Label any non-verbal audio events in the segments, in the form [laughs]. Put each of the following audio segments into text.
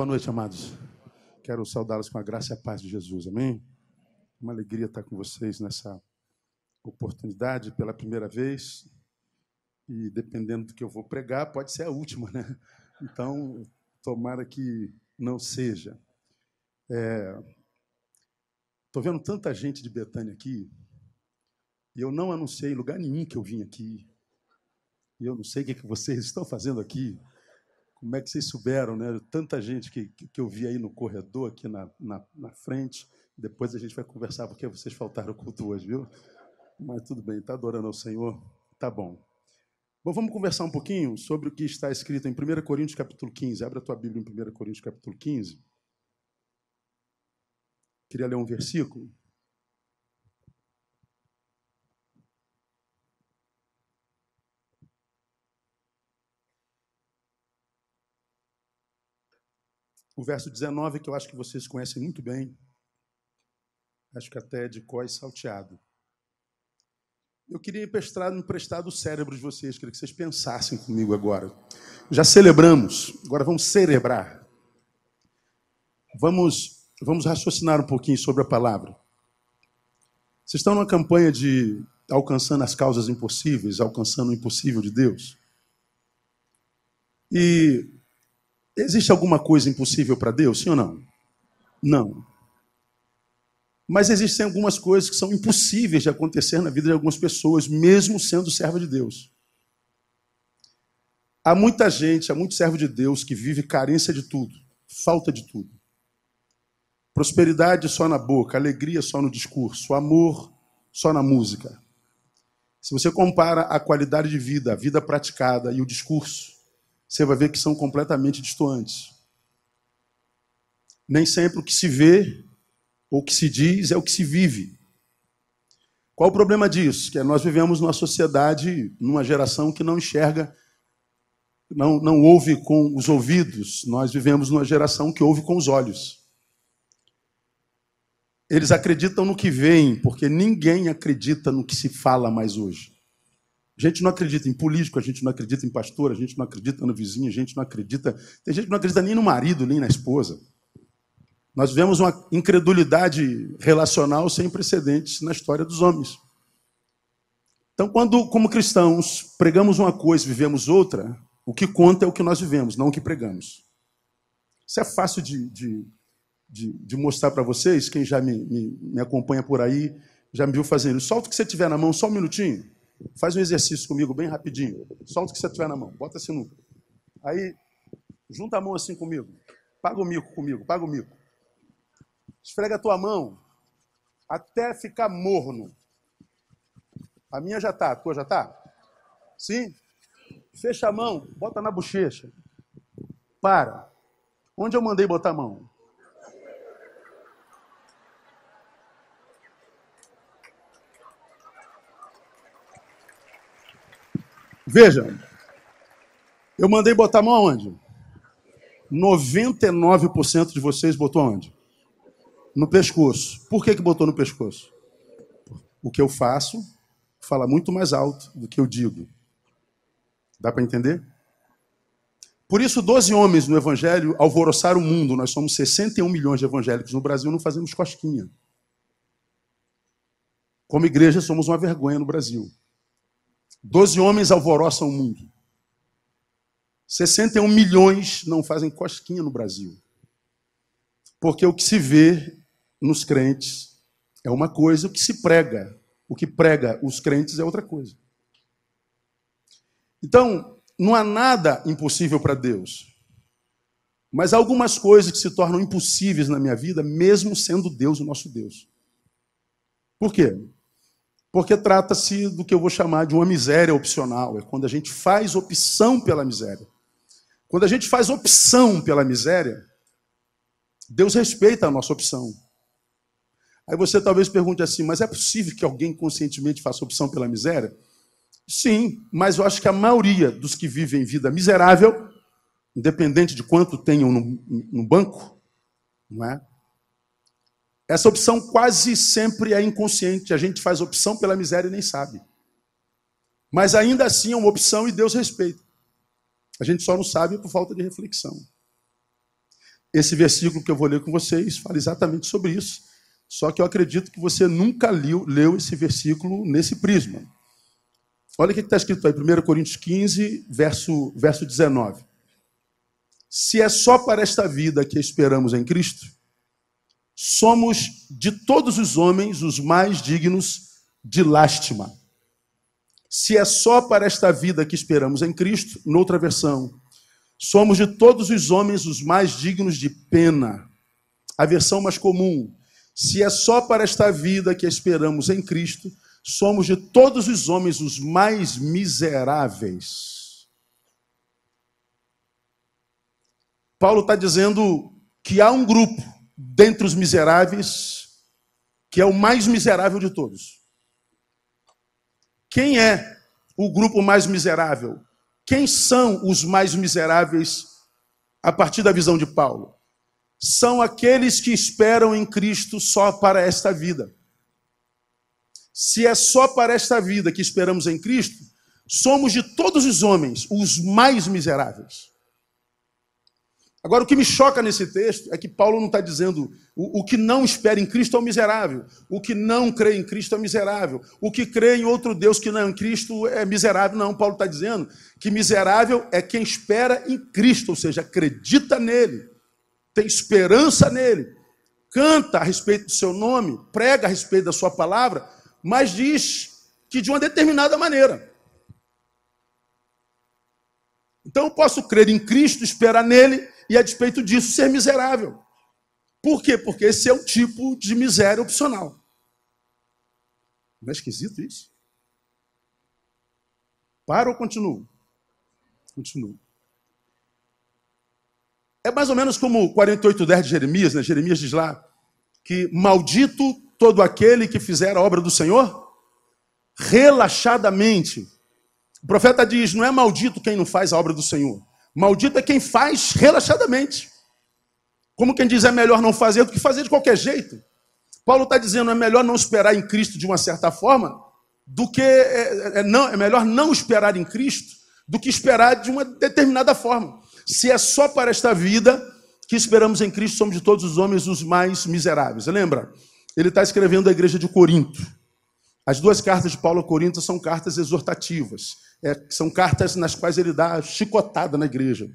Boa noite, amados. Quero saudá-los com a graça e a paz de Jesus. Amém? Uma alegria estar com vocês nessa oportunidade pela primeira vez. E dependendo do que eu vou pregar, pode ser a última, né? Então, tomara que não seja. Estou é... vendo tanta gente de Betânia aqui, e eu não anunciei em lugar nenhum que eu vim aqui. E eu não sei o que, que vocês estão fazendo aqui. Como é que vocês souberam, né? Tanta gente que, que eu vi aí no corredor, aqui na, na, na frente. Depois a gente vai conversar porque vocês faltaram o culto hoje, viu? Mas tudo bem, está adorando ao Senhor? Tá bom. Bom, vamos conversar um pouquinho sobre o que está escrito em 1 Coríntios capítulo 15. Abra a tua Bíblia em 1 Coríntios capítulo 15. Queria ler um versículo. O verso 19, que eu acho que vocês conhecem muito bem, acho que até de cós salteado. Eu queria emprestar, emprestar do cérebro de vocês, queria que vocês pensassem comigo agora. Já celebramos, agora vamos celebrar. Vamos, vamos raciocinar um pouquinho sobre a palavra. Vocês estão numa campanha de alcançando as causas impossíveis, alcançando o impossível de Deus. E Existe alguma coisa impossível para Deus, sim ou não? Não. Mas existem algumas coisas que são impossíveis de acontecer na vida de algumas pessoas, mesmo sendo servo de Deus. Há muita gente, há muito servo de Deus que vive carência de tudo, falta de tudo. Prosperidade só na boca, alegria só no discurso, amor só na música. Se você compara a qualidade de vida, a vida praticada e o discurso, você vai ver que são completamente distantes. Nem sempre o que se vê ou o que se diz é o que se vive. Qual o problema disso? Que nós vivemos numa sociedade, numa geração que não enxerga, não, não ouve com os ouvidos, nós vivemos numa geração que ouve com os olhos. Eles acreditam no que veem, porque ninguém acredita no que se fala mais hoje. A gente não acredita em político, a gente não acredita em pastor, a gente não acredita no vizinho, a gente não acredita. Tem gente que não acredita nem no marido, nem na esposa. Nós vivemos uma incredulidade relacional sem precedentes na história dos homens. Então, quando, como cristãos, pregamos uma coisa e vivemos outra, o que conta é o que nós vivemos, não o que pregamos. Isso é fácil de, de, de, de mostrar para vocês, quem já me, me, me acompanha por aí, já me viu fazendo. Solta o que você tiver na mão, só um minutinho. Faz um exercício comigo bem rapidinho. Solta o que você tiver na mão. Bota a sinuca. Aí, junta a mão assim comigo. Paga o mico comigo, paga o mico. Esfrega a tua mão até ficar morno. A minha já tá, a tua já tá? Sim? Fecha a mão, bota na bochecha. Para. Onde eu mandei botar a mão? Veja, eu mandei botar a mão aonde? 99% de vocês botou aonde? No pescoço. Por que, que botou no pescoço? O que eu faço fala muito mais alto do que eu digo. Dá para entender? Por isso, 12 homens no Evangelho alvoroçaram o mundo. Nós somos 61 milhões de evangélicos no Brasil, não fazemos cosquinha. Como igreja, somos uma vergonha no Brasil. Doze homens alvoroçam o mundo. 61 milhões não fazem cosquinha no Brasil. Porque o que se vê nos crentes é uma coisa, o que se prega, o que prega os crentes é outra coisa. Então, não há nada impossível para Deus. Mas há algumas coisas que se tornam impossíveis na minha vida, mesmo sendo Deus o nosso Deus. Por quê? Porque trata-se do que eu vou chamar de uma miséria opcional. É quando a gente faz opção pela miséria. Quando a gente faz opção pela miséria, Deus respeita a nossa opção. Aí você talvez pergunte assim, mas é possível que alguém conscientemente faça opção pela miséria? Sim, mas eu acho que a maioria dos que vivem vida miserável, independente de quanto tenham no, no banco, não é? Essa opção quase sempre é inconsciente. A gente faz opção pela miséria e nem sabe. Mas ainda assim é uma opção e Deus respeita. A gente só não sabe por falta de reflexão. esse versículo que eu vou ler com vocês fala exatamente sobre isso. Só que eu acredito que você nunca leu, leu esse versículo nesse prisma. Olha o que está escrito aí, 1 Coríntios 15, verso, verso 19. Se é só para esta vida que esperamos em Cristo, somos de todos os homens os mais dignos de lástima. Se é só para esta vida que esperamos em Cristo, noutra versão, somos de todos os homens os mais dignos de pena. A versão mais comum, se é só para esta vida que esperamos em Cristo, somos de todos os homens os mais miseráveis. Paulo está dizendo que há um grupo dentre os miseráveis que é o mais miserável de todos. Quem é o grupo mais miserável? Quem são os mais miseráveis a partir da visão de Paulo? São aqueles que esperam em Cristo só para esta vida. Se é só para esta vida que esperamos em Cristo, somos de todos os homens os mais miseráveis. Agora, o que me choca nesse texto é que Paulo não está dizendo o, o, que não espera em Cristo é o miserável, o que não crê em Cristo é miserável, o que crê em outro Deus que não é em Cristo é miserável. Não, Paulo está dizendo que miserável é quem espera em Cristo, ou seja, acredita nele, tem esperança nele, canta a respeito do seu nome, prega a respeito da sua palavra, mas diz que de uma determinada maneira. Então eu posso crer em Cristo, esperar nele e a despeito disso ser miserável. Por quê? Porque esse é o tipo de miséria opcional. Não é esquisito isso? Para ou continuo? Continuo. É mais ou menos como 48,10 de Jeremias, né? Jeremias diz lá que maldito todo aquele que fizer a obra do Senhor relaxadamente. O profeta diz: não é maldito quem não faz a obra do Senhor. Maldito é quem faz relaxadamente. Como quem diz, é melhor não fazer do que fazer de qualquer jeito. Paulo está dizendo, é melhor não esperar em Cristo de uma certa forma, do que é, é, não, é melhor não esperar em Cristo do que esperar de uma determinada forma. Se é só para esta vida que esperamos em Cristo, somos de todos os homens os mais miseráveis. Lembra? Ele está escrevendo à igreja de Corinto. As duas cartas de Paulo a Corinto são cartas exortativas. É, são cartas nas quais ele dá chicotada na igreja.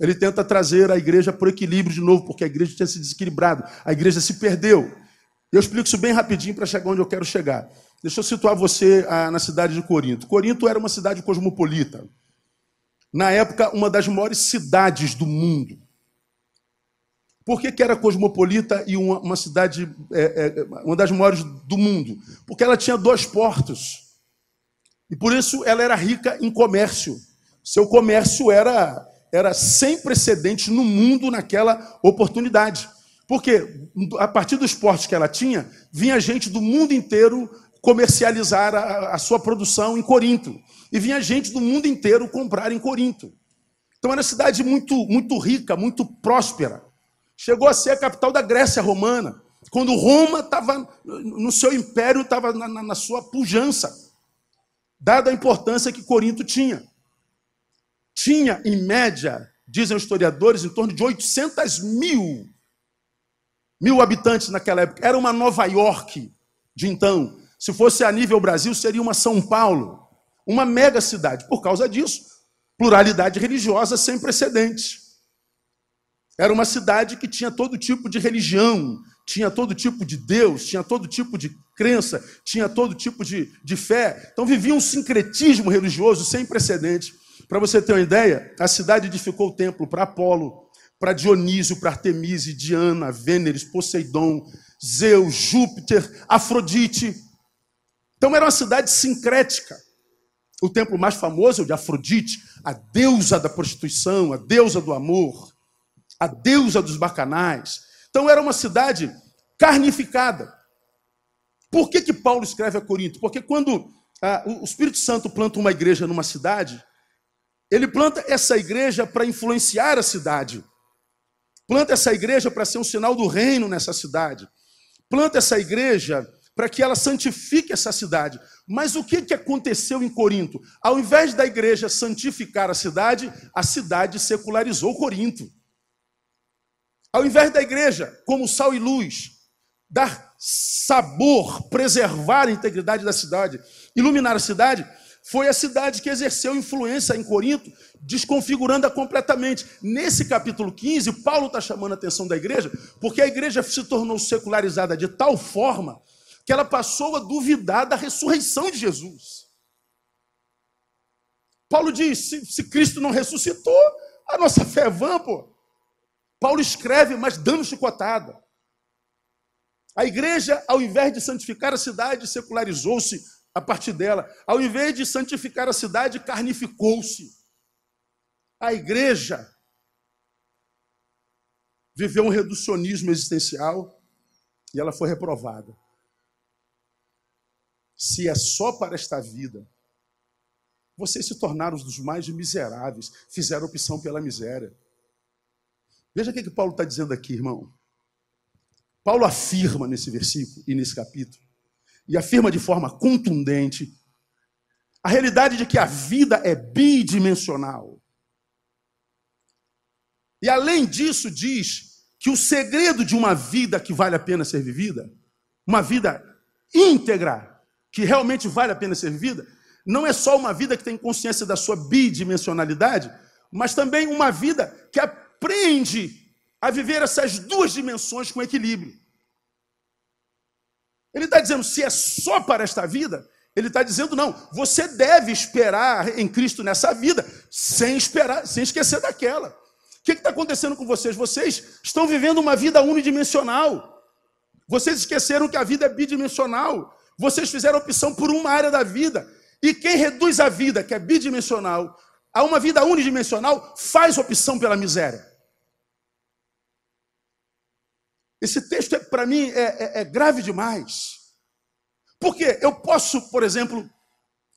Ele tenta trazer a igreja para o equilíbrio de novo, porque a igreja tinha se desequilibrado, a igreja se perdeu. Eu explico isso bem rapidinho para chegar onde eu quero chegar. Deixa eu situar você ah, na cidade de Corinto. Corinto era uma cidade cosmopolita. Na época, uma das maiores cidades do mundo. Por que, que era cosmopolita e uma, uma cidade, é, é, uma das maiores do mundo? Porque ela tinha dois portos. E por isso ela era rica em comércio. Seu comércio era, era sem precedentes no mundo naquela oportunidade. Porque a partir dos portos que ela tinha, vinha gente do mundo inteiro comercializar a, a sua produção em Corinto. E vinha gente do mundo inteiro comprar em Corinto. Então era uma cidade muito, muito rica, muito próspera. Chegou a ser a capital da Grécia romana. Quando Roma estava no seu império, estava na, na, na sua pujança dada a importância que Corinto tinha. Tinha, em média, dizem os historiadores, em torno de 800 mil, mil habitantes naquela época. Era uma Nova York de então. Se fosse a nível Brasil, seria uma São Paulo, uma mega cidade. Por causa disso, pluralidade religiosa sem precedentes. Era uma cidade que tinha todo tipo de religião, tinha todo tipo de Deus, tinha todo tipo de crença, tinha todo tipo de, de fé. Então vivia um sincretismo religioso sem precedente. Para você ter uma ideia, a cidade edificou o templo para Apolo, para Dionísio, para Artemise, Diana, Vêneres, Poseidon, Zeus, Júpiter, Afrodite. Então era uma cidade sincrética. O templo mais famoso é o de Afrodite, a deusa da prostituição, a deusa do amor, a deusa dos bacanais. Então era uma cidade carnificada. Por que, que Paulo escreve a Corinto? Porque quando ah, o Espírito Santo planta uma igreja numa cidade, ele planta essa igreja para influenciar a cidade. Planta essa igreja para ser um sinal do reino nessa cidade. Planta essa igreja para que ela santifique essa cidade. Mas o que, que aconteceu em Corinto? Ao invés da igreja santificar a cidade, a cidade secularizou Corinto. Ao invés da igreja, como sal e luz, dar sabor, preservar a integridade da cidade, iluminar a cidade, foi a cidade que exerceu influência em Corinto, desconfigurando-a completamente. Nesse capítulo 15, Paulo está chamando a atenção da igreja, porque a igreja se tornou secularizada de tal forma que ela passou a duvidar da ressurreição de Jesus. Paulo diz: se, se Cristo não ressuscitou, a nossa fé é vã, pô. Paulo escreve, mas dando chicotada. A igreja, ao invés de santificar a cidade, secularizou-se a partir dela. Ao invés de santificar a cidade, carnificou-se. A igreja viveu um reducionismo existencial e ela foi reprovada. Se é só para esta vida, vocês se tornaram os dos mais miseráveis, fizeram opção pela miséria. Veja o que, que Paulo está dizendo aqui, irmão. Paulo afirma nesse versículo e nesse capítulo, e afirma de forma contundente, a realidade de que a vida é bidimensional. E além disso, diz que o segredo de uma vida que vale a pena ser vivida, uma vida íntegra, que realmente vale a pena ser vivida, não é só uma vida que tem consciência da sua bidimensionalidade, mas também uma vida que aprende a viver essas duas dimensões com equilíbrio. Ele está dizendo, se é só para esta vida, ele está dizendo, não, você deve esperar em Cristo nessa vida, sem esperar, sem esquecer daquela. O que está acontecendo com vocês? Vocês estão vivendo uma vida unidimensional. Vocês esqueceram que a vida é bidimensional. Vocês fizeram opção por uma área da vida. E quem reduz a vida, que é bidimensional, a uma vida unidimensional, faz opção pela miséria. Esse texto, é, para mim, é, é, é, grave demais. Porque eu posso, por exemplo,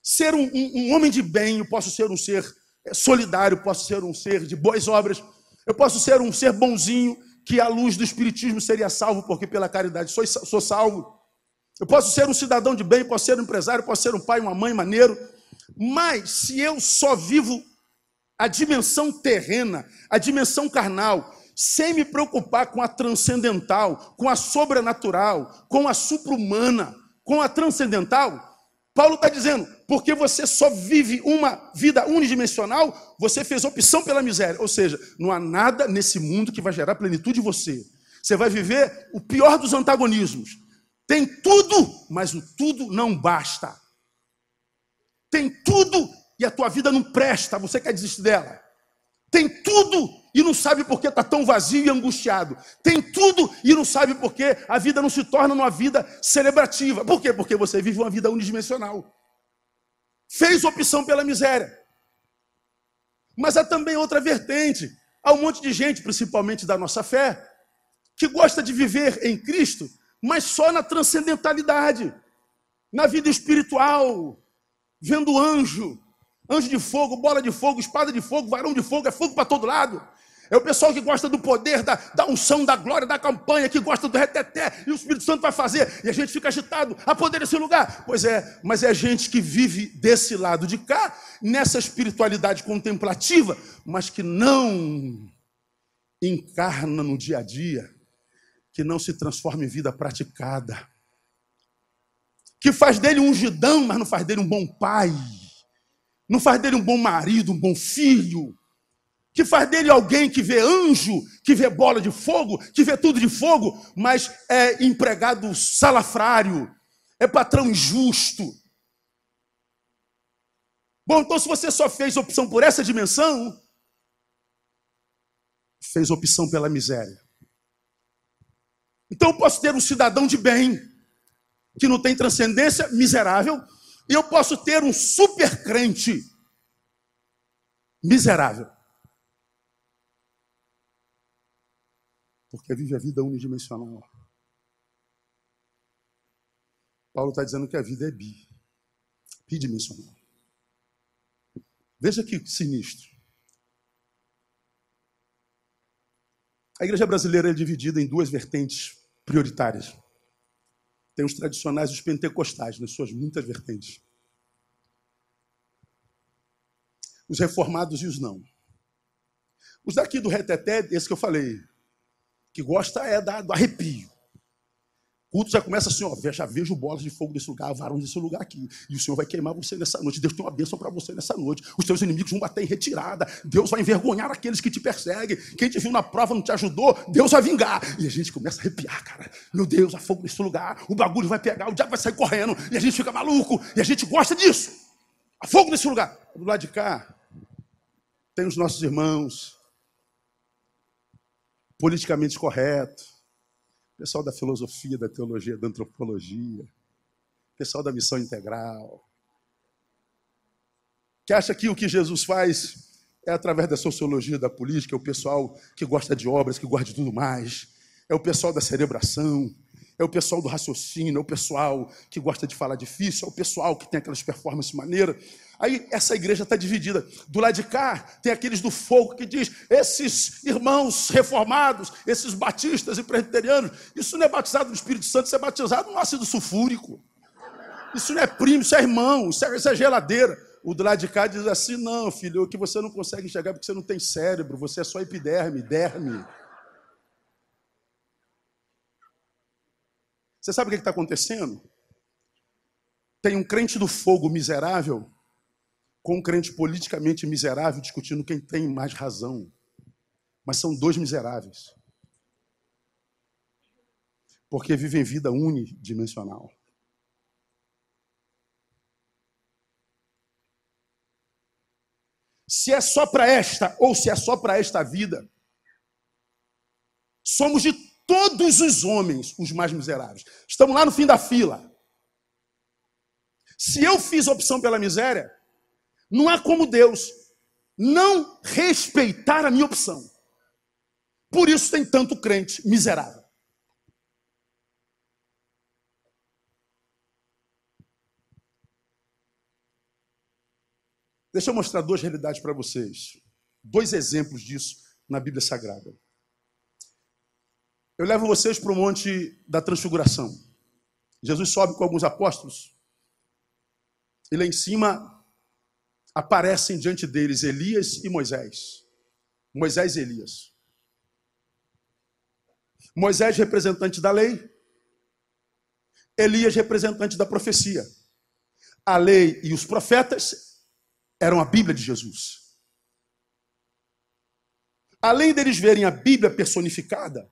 ser um, um, um, homem de bem, eu posso ser um ser é, solidário, posso ser um ser de boas obras, eu posso ser um ser bonzinho, que à luz do Espiritismo seria salvo, porque pela caridade sou, sou salvo. Eu posso ser um cidadão de bem, posso ser um empresário, posso ser um pai, uma mãe maneiro, mas se eu só vivo a dimensão terrena, a dimensão carnal, sem me preocupar com a transcendental, com a sobrenatural, com a supra-humana, com a transcendental, Paulo está dizendo, porque você só vive uma vida unidimensional, você fez opção pela miséria. Ou seja, não há nada nesse mundo que vai gerar plenitude em você. Você vai viver o pior dos antagonismos. Tem tudo, mas o tudo não basta. Tem tudo e a tua vida não presta, você quer desistir dela. Tem tudo e não sabe por que está tão vazio e angustiado. Tem tudo e não sabe por que a vida não se torna uma vida celebrativa. Por quê? Porque você vive uma vida unidimensional. Fez opção pela miséria. Mas há também outra vertente. Há um monte de gente, principalmente da nossa fé, que gosta de viver em Cristo, mas só na transcendentalidade, na vida espiritual, vendo anjo, anjo de fogo, bola de fogo, espada de fogo, varão de fogo, é fogo para todo lado. É o pessoal que gosta do poder, da, da unção, da glória, da campanha, que gosta do reteté, e o Espírito Santo vai fazer, e a gente fica agitado, a poder esse lugar. Pois é, mas é gente que vive desse lado de cá, nessa espiritualidade contemplativa, mas que não encarna no dia a dia que não se transforma em vida praticada. Que faz dele um ungidão, mas não faz dele um bom pai. Não faz dele um bom marido, um bom filho. Que faz dele alguém que vê anjo, que vê bola de fogo, que vê tudo de fogo, mas é empregado salafrário, é patrão injusto. Bom, então se você só fez opção por essa dimensão, fez opção pela miséria. Então eu posso ter um cidadão de bem, que não tem transcendência, miserável, e eu posso ter um super crente, miserável. Porque vive a vida unidimensional. Paulo está dizendo que a vida é bi, bidimensional. Veja que sinistro. A igreja brasileira é dividida em duas vertentes prioritárias. Tem os tradicionais e os pentecostais, nas suas muitas vertentes. Os reformados e os não. Os daqui do reteté, esse que eu falei, que gosta é da, do arrepio culto já começa assim, ó, já vejo bolas de fogo desse lugar, varões desse lugar aqui. E o Senhor vai queimar você nessa noite. Deus tem uma bênção para você nessa noite. Os teus inimigos vão bater em retirada. Deus vai envergonhar aqueles que te perseguem. Quem te viu na prova não te ajudou, Deus vai vingar. E a gente começa a arrepiar, cara. Meu Deus, há fogo nesse lugar. O bagulho vai pegar, o diabo vai sair correndo. E a gente fica maluco. E a gente gosta disso. Há fogo nesse lugar. Do lado de cá, tem os nossos irmãos politicamente corretos pessoal da filosofia, da teologia, da antropologia, pessoal da missão integral, que acha que o que Jesus faz é através da sociologia, da política, é o pessoal que gosta de obras, que gosta de tudo mais, é o pessoal da cerebração, é o pessoal do raciocínio, é o pessoal que gosta de falar difícil, é o pessoal que tem aquelas performances maneiras. Aí essa igreja está dividida. Do lado de cá tem aqueles do fogo que diz: esses irmãos reformados, esses batistas e presbiterianos, isso não é batizado no Espírito Santo, isso é batizado no ácido sulfúrico. Isso não é primo, isso é irmão, isso é, isso é geladeira. O do lado de cá diz assim: não, filho, o que você não consegue enxergar porque você não tem cérebro, você é só epiderme, derme. Você sabe o que está acontecendo? Tem um crente do fogo miserável com um crente politicamente miserável discutindo quem tem mais razão. Mas são dois miseráveis. Porque vivem vida unidimensional. Se é só para esta ou se é só para esta vida, somos de todos os homens os mais miseráveis. Estamos lá no fim da fila. Se eu fiz opção pela miséria, não há como Deus não respeitar a minha opção. Por isso tem tanto crente miserável. Deixa eu mostrar duas realidades para vocês. Dois exemplos disso na Bíblia Sagrada. Eu levo vocês para o Monte da Transfiguração. Jesus sobe com alguns apóstolos. E lá em cima aparecem diante deles Elias e Moisés. Moisés e Elias. Moisés, representante da lei, Elias, representante da profecia. A lei e os profetas eram a Bíblia de Jesus. Além deles verem a Bíblia personificada,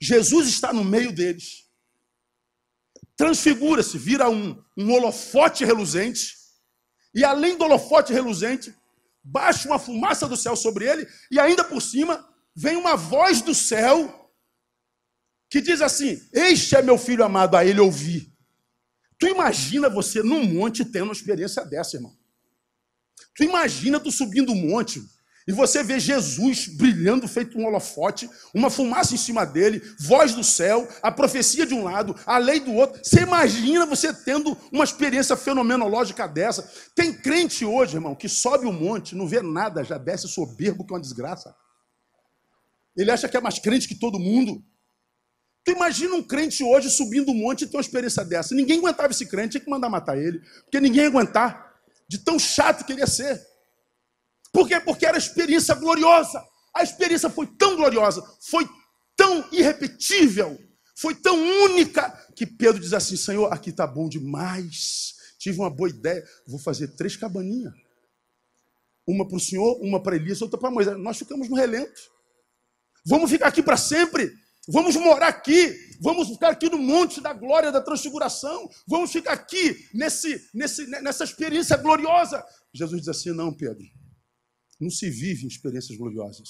Jesus está no meio deles. Transfigura-se, vira um, um holofote reluzente e além do holofote reluzente, baixa uma fumaça do céu sobre ele, e ainda por cima vem uma voz do céu que diz assim: Este é meu filho amado, a ele ouvi. Tu imagina você num monte tendo uma experiência dessa, irmão. Tu imagina tu subindo um monte, e você vê Jesus brilhando, feito um holofote, uma fumaça em cima dele, voz do céu, a profecia de um lado, a lei do outro. Você imagina você tendo uma experiência fenomenológica dessa? Tem crente hoje, irmão, que sobe um monte, não vê nada, já desce soberbo, que é uma desgraça. Ele acha que é mais crente que todo mundo. Tu imagina um crente hoje subindo um monte e ter uma experiência dessa. Ninguém aguentava esse crente, tinha que mandar matar ele, porque ninguém ia aguentar, de tão chato que ele ia ser. Por quê? Porque era experiência gloriosa. A experiência foi tão gloriosa, foi tão irrepetível, foi tão única, que Pedro diz assim: Senhor, aqui está bom demais. Tive uma boa ideia, vou fazer três cabaninhas. Uma para o Senhor, uma para Elias, outra para Moisés. Nós ficamos no relento. Vamos ficar aqui para sempre. Vamos morar aqui. Vamos ficar aqui no monte da glória da transfiguração. Vamos ficar aqui nesse, nesse, nessa experiência gloriosa. Jesus diz assim: Não, Pedro não se vive em experiências gloriosas.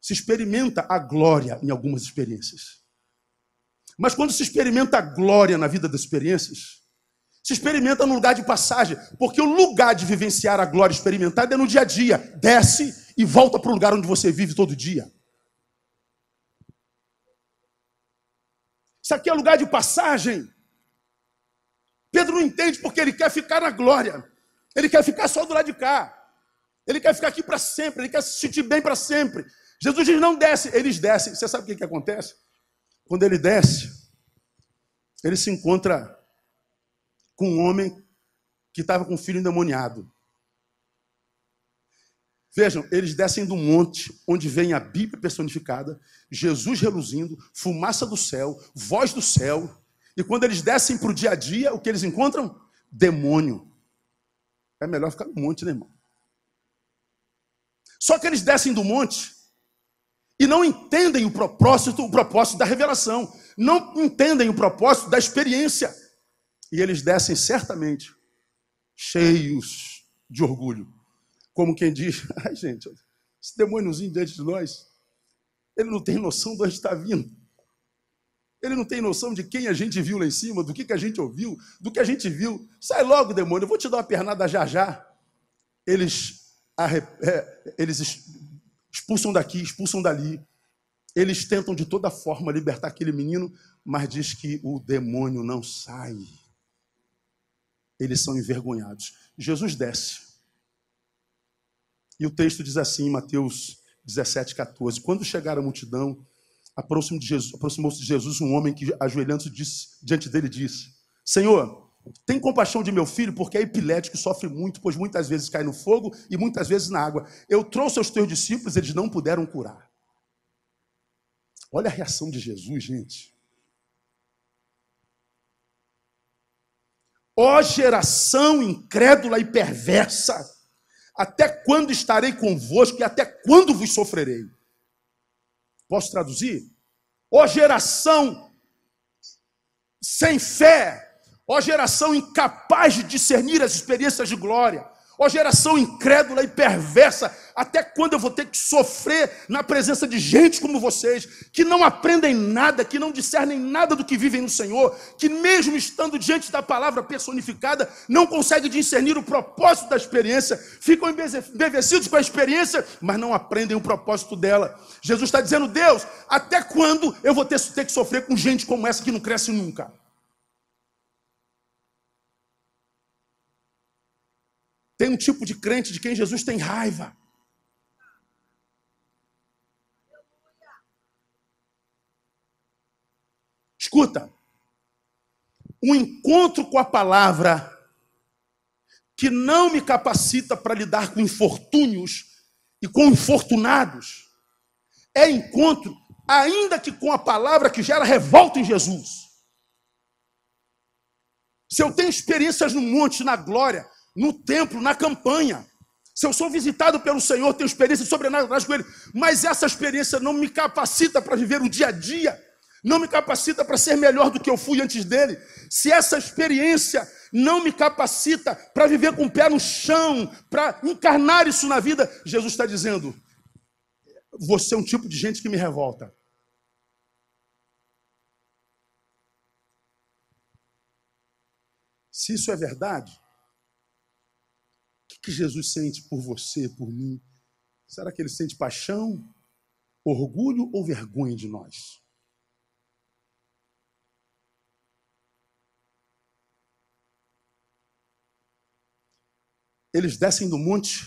Se experimenta a glória em algumas experiências. Mas quando se experimenta a glória na vida das experiências, se experimenta no lugar de passagem, porque o lugar de vivenciar a glória experimentada é no dia a dia. Desce e volta para o lugar onde você vive todo dia. Isso aqui é lugar de passagem. Pedro não entende porque ele quer ficar na glória. Ele quer ficar só do lado de cá. Ele quer ficar aqui para sempre, ele quer se sentir bem para sempre. Jesus diz: não desce, eles descem. Você sabe o que, que acontece? Quando ele desce, ele se encontra com um homem que estava com um filho endemoniado. Vejam, eles descem do monte onde vem a Bíblia personificada, Jesus reluzindo, fumaça do céu, voz do céu. E quando eles descem para o dia a dia, o que eles encontram? Demônio. É melhor ficar no monte, né, irmão? Só que eles descem do monte e não entendem o propósito, o propósito da revelação, não entendem o propósito da experiência. E eles descem certamente cheios de orgulho. Como quem diz, [laughs] ai gente, esse demôniozinho diante de nós, ele não tem noção de onde está vindo. Ele não tem noção de quem a gente viu lá em cima, do que, que a gente ouviu, do que a gente viu. Sai logo, demônio, eu vou te dar uma pernada já já. Eles, eles expulsam daqui, expulsam dali. Eles tentam de toda forma libertar aquele menino, mas diz que o demônio não sai. Eles são envergonhados. Jesus desce. E o texto diz assim, em Mateus 17, 14: Quando chegaram a multidão, aproximou-se de Jesus um homem que, ajoelhando-se diante dele, disse: Senhor, tem compaixão de meu filho, porque é epilético sofre muito, pois muitas vezes cai no fogo e muitas vezes na água. Eu trouxe aos teus discípulos, eles não puderam curar. Olha a reação de Jesus, gente. Ó geração incrédula e perversa, até quando estarei convosco e até quando vos sofrerei? Posso traduzir? Ó geração sem fé, ó geração incapaz de discernir as experiências de glória, Ó geração incrédula e perversa, até quando eu vou ter que sofrer na presença de gente como vocês, que não aprendem nada, que não discernem nada do que vivem no Senhor, que mesmo estando diante da palavra personificada, não conseguem discernir o propósito da experiência, ficam embevecidos com a experiência, mas não aprendem o propósito dela. Jesus está dizendo, Deus, até quando eu vou ter, ter que sofrer com gente como essa que não cresce nunca? Tem um tipo de crente de quem Jesus tem raiva. Escuta, um encontro com a palavra que não me capacita para lidar com infortúnios e com infortunados é encontro, ainda que com a palavra que gera revolta em Jesus. Se eu tenho experiências no monte, na glória, no templo, na campanha. Se eu sou visitado pelo Senhor, tenho experiência sobrenatural com Ele, mas essa experiência não me capacita para viver o dia a dia, não me capacita para ser melhor do que eu fui antes dele. Se essa experiência não me capacita para viver com o pé no chão, para encarnar isso na vida, Jesus está dizendo: você é um tipo de gente que me revolta. Se isso é verdade, que Jesus sente por você, por mim? Será que ele sente paixão, orgulho ou vergonha de nós? Eles descem do monte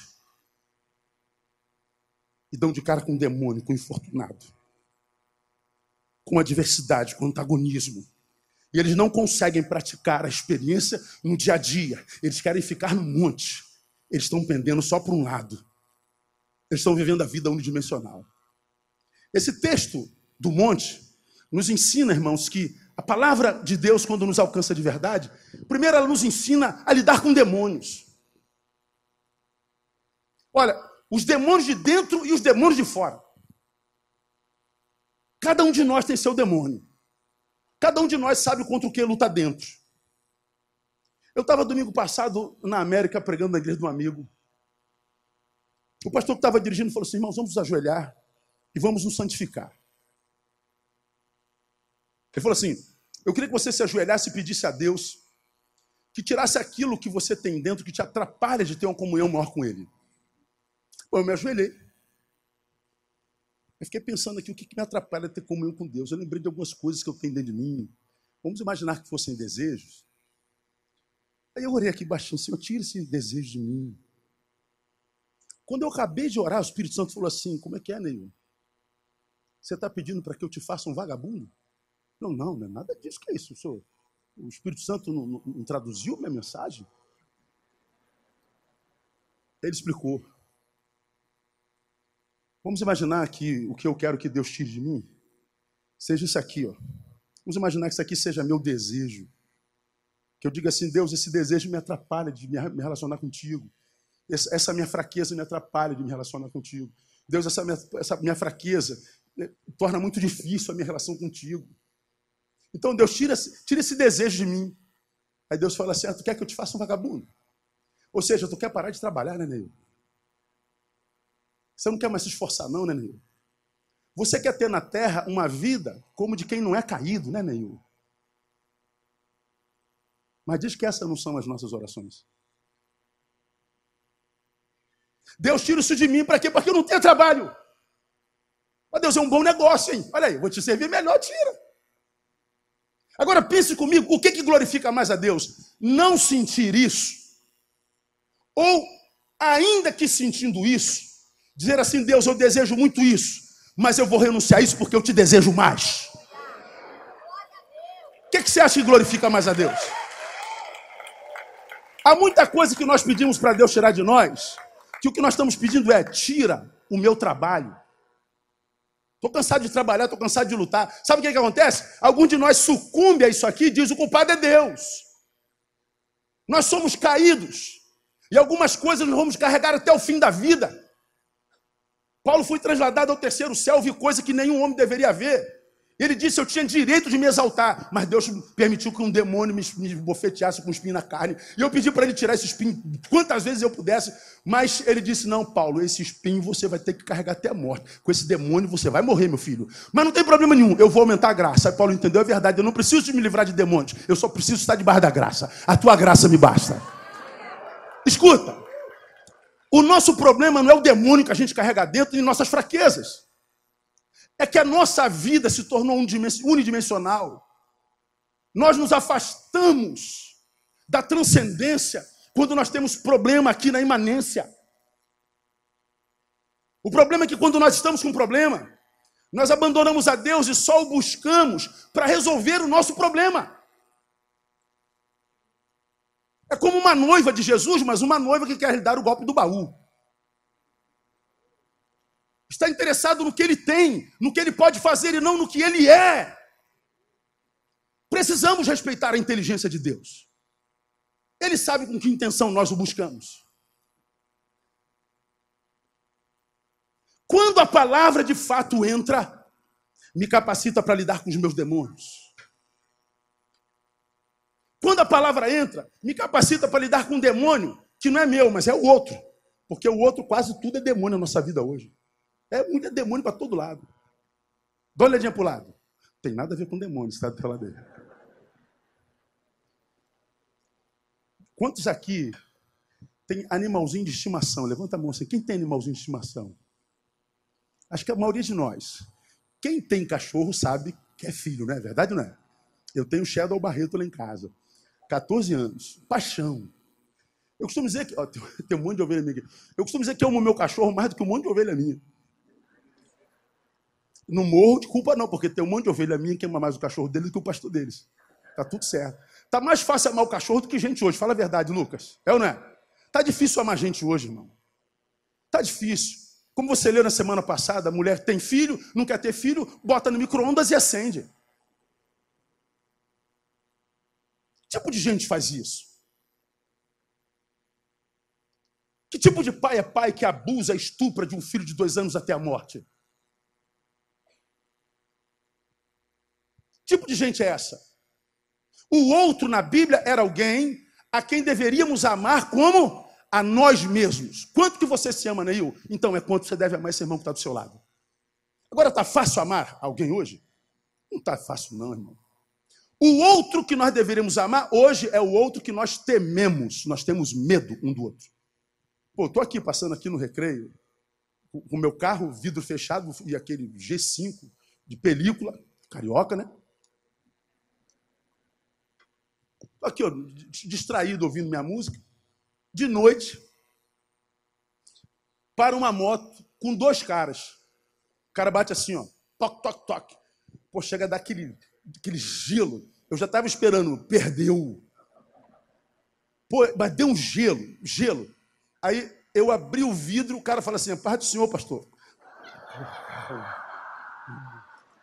e dão de cara com o demônio, com o infortunado, com adversidade, com antagonismo. E eles não conseguem praticar a experiência no dia a dia. Eles querem ficar no monte eles estão pendendo só para um lado. Eles estão vivendo a vida unidimensional. Esse texto do monte nos ensina, irmãos, que a palavra de Deus, quando nos alcança de verdade, primeiro ela nos ensina a lidar com demônios. Olha, os demônios de dentro e os demônios de fora. Cada um de nós tem seu demônio. Cada um de nós sabe contra o que luta dentro. Eu estava domingo passado na América pregando na igreja de um amigo. O pastor que estava dirigindo falou assim: irmãos, vamos nos ajoelhar e vamos nos santificar. Ele falou assim: eu queria que você se ajoelhasse e pedisse a Deus que tirasse aquilo que você tem dentro que te atrapalha de ter uma comunhão maior com Ele. Eu me ajoelhei. Eu fiquei pensando aqui o que, me atrapalha ter comunhão com Deus. Eu lembrei de algumas coisas que eu tenho dentro de mim. Vamos imaginar que fossem desejos. Aí eu orei aqui baixinho, Senhor, tira esse desejo de mim. Quando eu acabei de orar, o Espírito Santo falou assim: Como é que é, Neil? Você está pedindo para que eu te faça um vagabundo? Não, não, não é nada disso que é isso. Senhor. O Espírito Santo não, não, não traduziu minha mensagem? Ele explicou. Vamos imaginar que o que eu quero que Deus tire de mim seja isso aqui, ó. Vamos imaginar que isso aqui seja meu desejo. Que eu diga assim, Deus, esse desejo me atrapalha de me relacionar contigo. Essa minha fraqueza me atrapalha de me relacionar contigo. Deus, essa minha, essa minha fraqueza né, torna muito difícil a minha relação contigo. Então, Deus, tira, tira esse desejo de mim. Aí Deus fala assim: ah, tu quer que eu te faça um vagabundo? Ou seja, tu quer parar de trabalhar, né, Neil? Você não quer mais se esforçar, não, né, Neil? Você quer ter na terra uma vida como de quem não é caído, né, Neil? Mas diz que essas não são as nossas orações. Deus tira isso de mim para quê? Porque eu não tenho trabalho. Mas Deus é um bom negócio, hein? Olha aí, vou te servir melhor, tira. Agora pense comigo, o que, que glorifica mais a Deus? Não sentir isso, ou ainda que sentindo isso, dizer assim: Deus, eu desejo muito isso, mas eu vou renunciar a isso porque eu te desejo mais. O que, que você acha que glorifica mais a Deus? Há muita coisa que nós pedimos para Deus tirar de nós, que o que nós estamos pedindo é: tira o meu trabalho. Estou cansado de trabalhar, estou cansado de lutar. Sabe o que, que acontece? Algum de nós sucumbe a isso aqui e diz: o culpado é Deus. Nós somos caídos. E algumas coisas nós vamos carregar até o fim da vida. Paulo foi trasladado ao terceiro céu, viu coisa que nenhum homem deveria ver. Ele disse: Eu tinha direito de me exaltar, mas Deus permitiu que um demônio me, me bofeteasse com um espinho na carne. E eu pedi para ele tirar esse espinho quantas vezes eu pudesse, mas ele disse: Não, Paulo, esse espinho você vai ter que carregar até a morte. Com esse demônio você vai morrer, meu filho. Mas não tem problema nenhum, eu vou aumentar a graça. Aí Paulo entendeu a verdade: Eu não preciso de me livrar de demônios, eu só preciso estar debaixo da graça. A tua graça me basta. Escuta, o nosso problema não é o demônio que a gente carrega dentro e nossas fraquezas é que a nossa vida se tornou unidimensional. Nós nos afastamos da transcendência quando nós temos problema aqui na imanência. O problema é que quando nós estamos com problema, nós abandonamos a Deus e só o buscamos para resolver o nosso problema. É como uma noiva de Jesus, mas uma noiva que quer dar o golpe do baú está interessado no que ele tem, no que ele pode fazer e não no que ele é. Precisamos respeitar a inteligência de Deus. Ele sabe com que intenção nós o buscamos. Quando a palavra de fato entra, me capacita para lidar com os meus demônios. Quando a palavra entra, me capacita para lidar com um demônio que não é meu, mas é o outro. Porque o outro quase tudo é demônio na nossa vida hoje. É muito demônio para todo lado. Dá uma olhadinha para o lado. Tem nada a ver com demônio, está do lado dele. Quantos aqui tem animalzinho de estimação? Levanta a mão assim. Quem tem animalzinho de estimação? Acho que a maioria de nós. Quem tem cachorro sabe que é filho, não é verdade não é? Eu tenho Shadow Barreto lá em casa. 14 anos. Paixão. Eu costumo dizer que. Ó, [laughs] tem um monte de ovelha minha aqui. Eu costumo dizer que eu amo meu cachorro mais do que um monte de ovelha minha. Não morro de culpa, não, porque tem um monte de ovelha minha que ama mais o cachorro deles do que o pastor deles. Tá tudo certo. Tá mais fácil amar o cachorro do que gente hoje. Fala a verdade, Lucas. É ou não é? Tá difícil amar gente hoje, irmão. Tá difícil. Como você leu na semana passada, a mulher tem filho, não quer ter filho, bota no micro-ondas e acende. Que tipo de gente faz isso? Que tipo de pai é pai que abusa, estupra de um filho de dois anos até a morte? Tipo de gente é essa? O outro na Bíblia era alguém a quem deveríamos amar como a nós mesmos. Quanto que você se ama, Neil? Então é quanto você deve amar esse irmão que está do seu lado. Agora está fácil amar alguém hoje? Não está fácil, não, irmão. O outro que nós deveríamos amar hoje é o outro que nós tememos. Nós temos medo um do outro. Pô, estou aqui passando aqui no recreio, com o meu carro, vidro fechado e aquele G5 de película, carioca, né? Aqui, ó, distraído ouvindo minha música, de noite, para uma moto com dois caras. O cara bate assim, ó, toque, toque, toque. Pô, chega daquele aquele gelo. Eu já estava esperando, perdeu. Pô, mas deu um gelo, gelo. Aí eu abri o vidro, o cara fala assim: paz do senhor, pastor.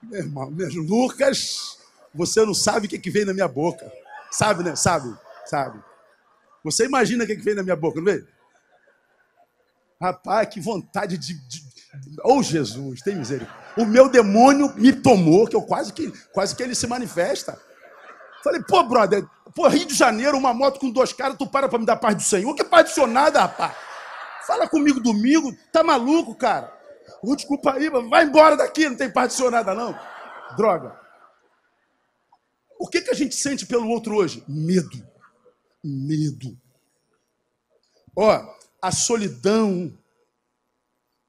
Meu irmão, mesmo, Lucas, você não sabe o que, que vem na minha boca. Sabe, né? Sabe, sabe. Você imagina o que, vem na minha boca, não vê? Rapaz, que vontade de. de... Oh, Jesus, tem misericórdia. O meu demônio me tomou, que eu quase que, quase que ele se manifesta. Falei, pô, brother, pô, Rio de Janeiro, uma moto com dois caras, tu para pra me dar paz do Senhor. Que paz do Senhor nada, rapaz. Fala comigo domingo, tá maluco, cara? Oh, desculpa aí, vai embora daqui, não tem paz do Senhor nada, não. Droga. O que, que a gente sente pelo outro hoje? Medo. Medo. Ó, a solidão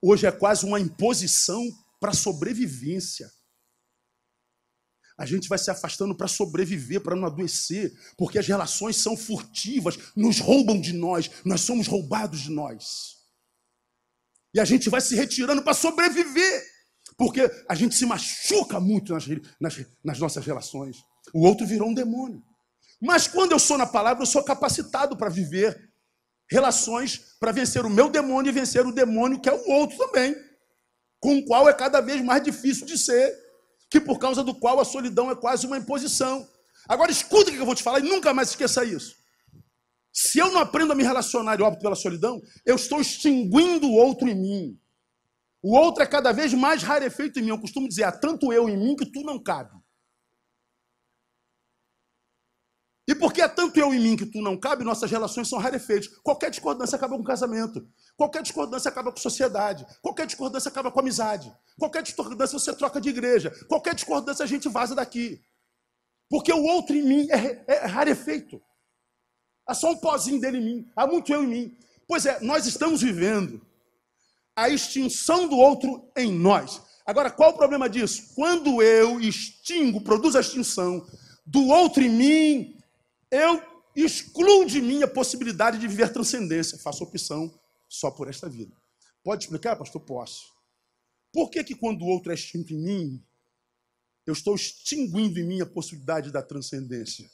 hoje é quase uma imposição para sobrevivência. A gente vai se afastando para sobreviver, para não adoecer, porque as relações são furtivas, nos roubam de nós, nós somos roubados de nós. E a gente vai se retirando para sobreviver, porque a gente se machuca muito nas, nas, nas nossas relações. O outro virou um demônio. Mas quando eu sou na palavra, eu sou capacitado para viver relações para vencer o meu demônio e vencer o demônio que é o outro também, com o qual é cada vez mais difícil de ser que por causa do qual a solidão é quase uma imposição. Agora escuta o que eu vou te falar e nunca mais esqueça isso. Se eu não aprendo a me relacionar e opto pela solidão, eu estou extinguindo o outro em mim. O outro é cada vez mais rarefeito em mim. Eu costumo dizer, há tanto eu em mim que tu não cabe. E porque é tanto eu em mim que tu não cabe, nossas relações são rarefeitas. Qualquer discordância acaba com casamento. Qualquer discordância acaba com sociedade. Qualquer discordância acaba com amizade. Qualquer discordância você troca de igreja. Qualquer discordância a gente vaza daqui. Porque o outro em mim é, é rarefeito. Há só um pozinho dele em mim. Há muito eu em mim. Pois é, nós estamos vivendo a extinção do outro em nós. Agora, qual o problema disso? Quando eu extingo, produzo a extinção do outro em mim, eu excluo de mim a possibilidade de viver transcendência. Faço opção só por esta vida. Pode explicar, pastor? Posso. Por que, que quando o outro é extinto em mim, eu estou extinguindo em mim a possibilidade da transcendência?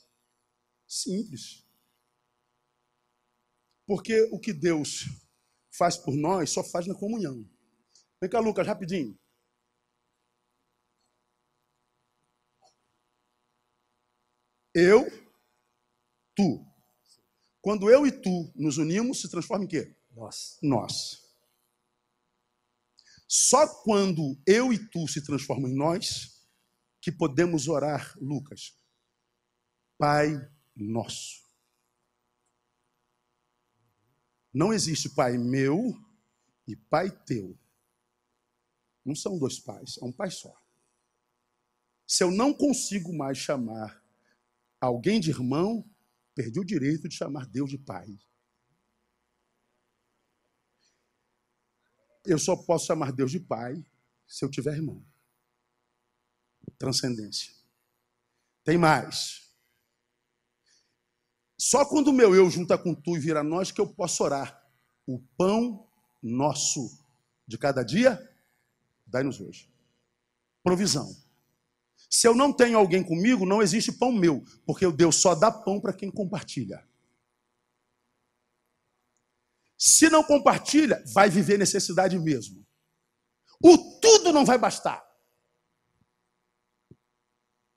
Simples. Porque o que Deus faz por nós só faz na comunhão. Vem cá, Lucas, rapidinho. Eu tu. Quando eu e tu nos unimos, se transforma em quê? Nós. Nós. Só quando eu e tu se transformam em nós que podemos orar, Lucas. Pai nosso. Não existe pai meu e pai teu. Não são dois pais, é um pai só. Se eu não consigo mais chamar alguém de irmão, perdi o direito de chamar Deus de Pai. Eu só posso chamar Deus de Pai se eu tiver irmão. Transcendência. Tem mais. Só quando o meu eu junta com tu e vira nós que eu posso orar. O pão nosso de cada dia, dai-nos hoje. Provisão. Se eu não tenho alguém comigo, não existe pão meu, porque Deus só dá pão para quem compartilha. Se não compartilha, vai viver necessidade mesmo. O tudo não vai bastar.